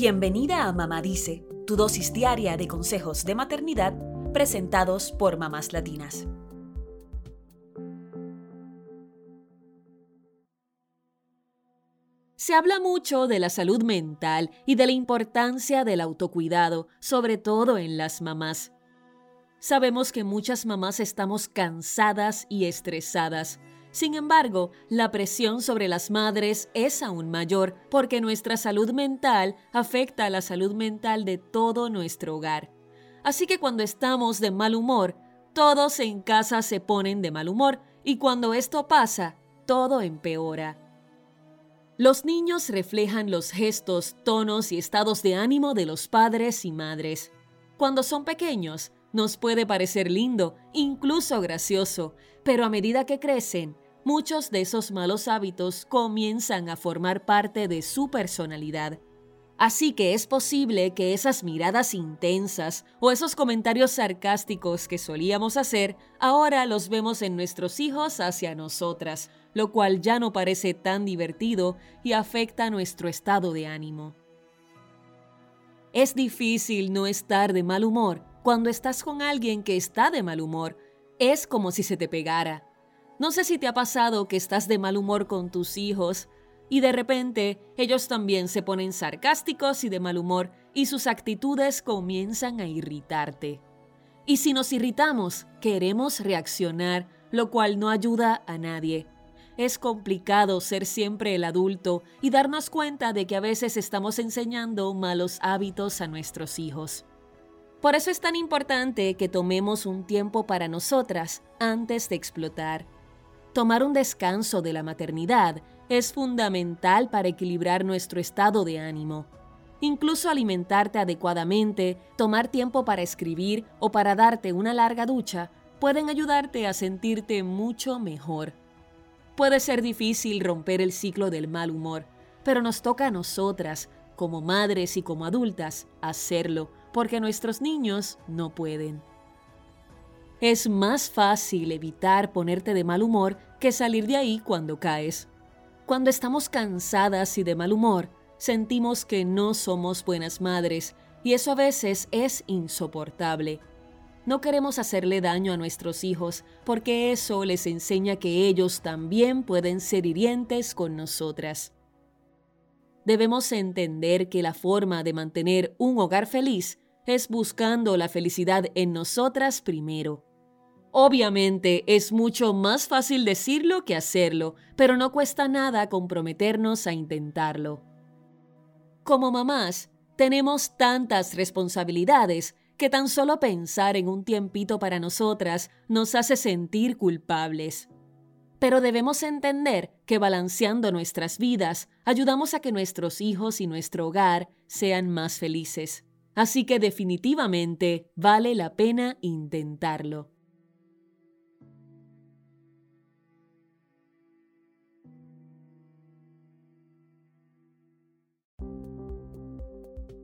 Bienvenida a Mamá Dice, tu dosis diaria de consejos de maternidad presentados por mamás latinas. Se habla mucho de la salud mental y de la importancia del autocuidado, sobre todo en las mamás. Sabemos que muchas mamás estamos cansadas y estresadas. Sin embargo, la presión sobre las madres es aún mayor porque nuestra salud mental afecta a la salud mental de todo nuestro hogar. Así que cuando estamos de mal humor, todos en casa se ponen de mal humor y cuando esto pasa, todo empeora. Los niños reflejan los gestos, tonos y estados de ánimo de los padres y madres. Cuando son pequeños, nos puede parecer lindo, incluso gracioso, pero a medida que crecen, muchos de esos malos hábitos comienzan a formar parte de su personalidad. Así que es posible que esas miradas intensas o esos comentarios sarcásticos que solíamos hacer, ahora los vemos en nuestros hijos hacia nosotras, lo cual ya no parece tan divertido y afecta nuestro estado de ánimo. Es difícil no estar de mal humor cuando estás con alguien que está de mal humor. Es como si se te pegara. No sé si te ha pasado que estás de mal humor con tus hijos y de repente ellos también se ponen sarcásticos y de mal humor y sus actitudes comienzan a irritarte. Y si nos irritamos, queremos reaccionar, lo cual no ayuda a nadie. Es complicado ser siempre el adulto y darnos cuenta de que a veces estamos enseñando malos hábitos a nuestros hijos. Por eso es tan importante que tomemos un tiempo para nosotras antes de explotar. Tomar un descanso de la maternidad es fundamental para equilibrar nuestro estado de ánimo. Incluso alimentarte adecuadamente, tomar tiempo para escribir o para darte una larga ducha pueden ayudarte a sentirte mucho mejor. Puede ser difícil romper el ciclo del mal humor, pero nos toca a nosotras, como madres y como adultas, hacerlo porque nuestros niños no pueden. Es más fácil evitar ponerte de mal humor que salir de ahí cuando caes. Cuando estamos cansadas y de mal humor, sentimos que no somos buenas madres y eso a veces es insoportable. No queremos hacerle daño a nuestros hijos porque eso les enseña que ellos también pueden ser hirientes con nosotras debemos entender que la forma de mantener un hogar feliz es buscando la felicidad en nosotras primero. Obviamente es mucho más fácil decirlo que hacerlo, pero no cuesta nada comprometernos a intentarlo. Como mamás, tenemos tantas responsabilidades que tan solo pensar en un tiempito para nosotras nos hace sentir culpables. Pero debemos entender que balanceando nuestras vidas, ayudamos a que nuestros hijos y nuestro hogar sean más felices. Así que definitivamente vale la pena intentarlo.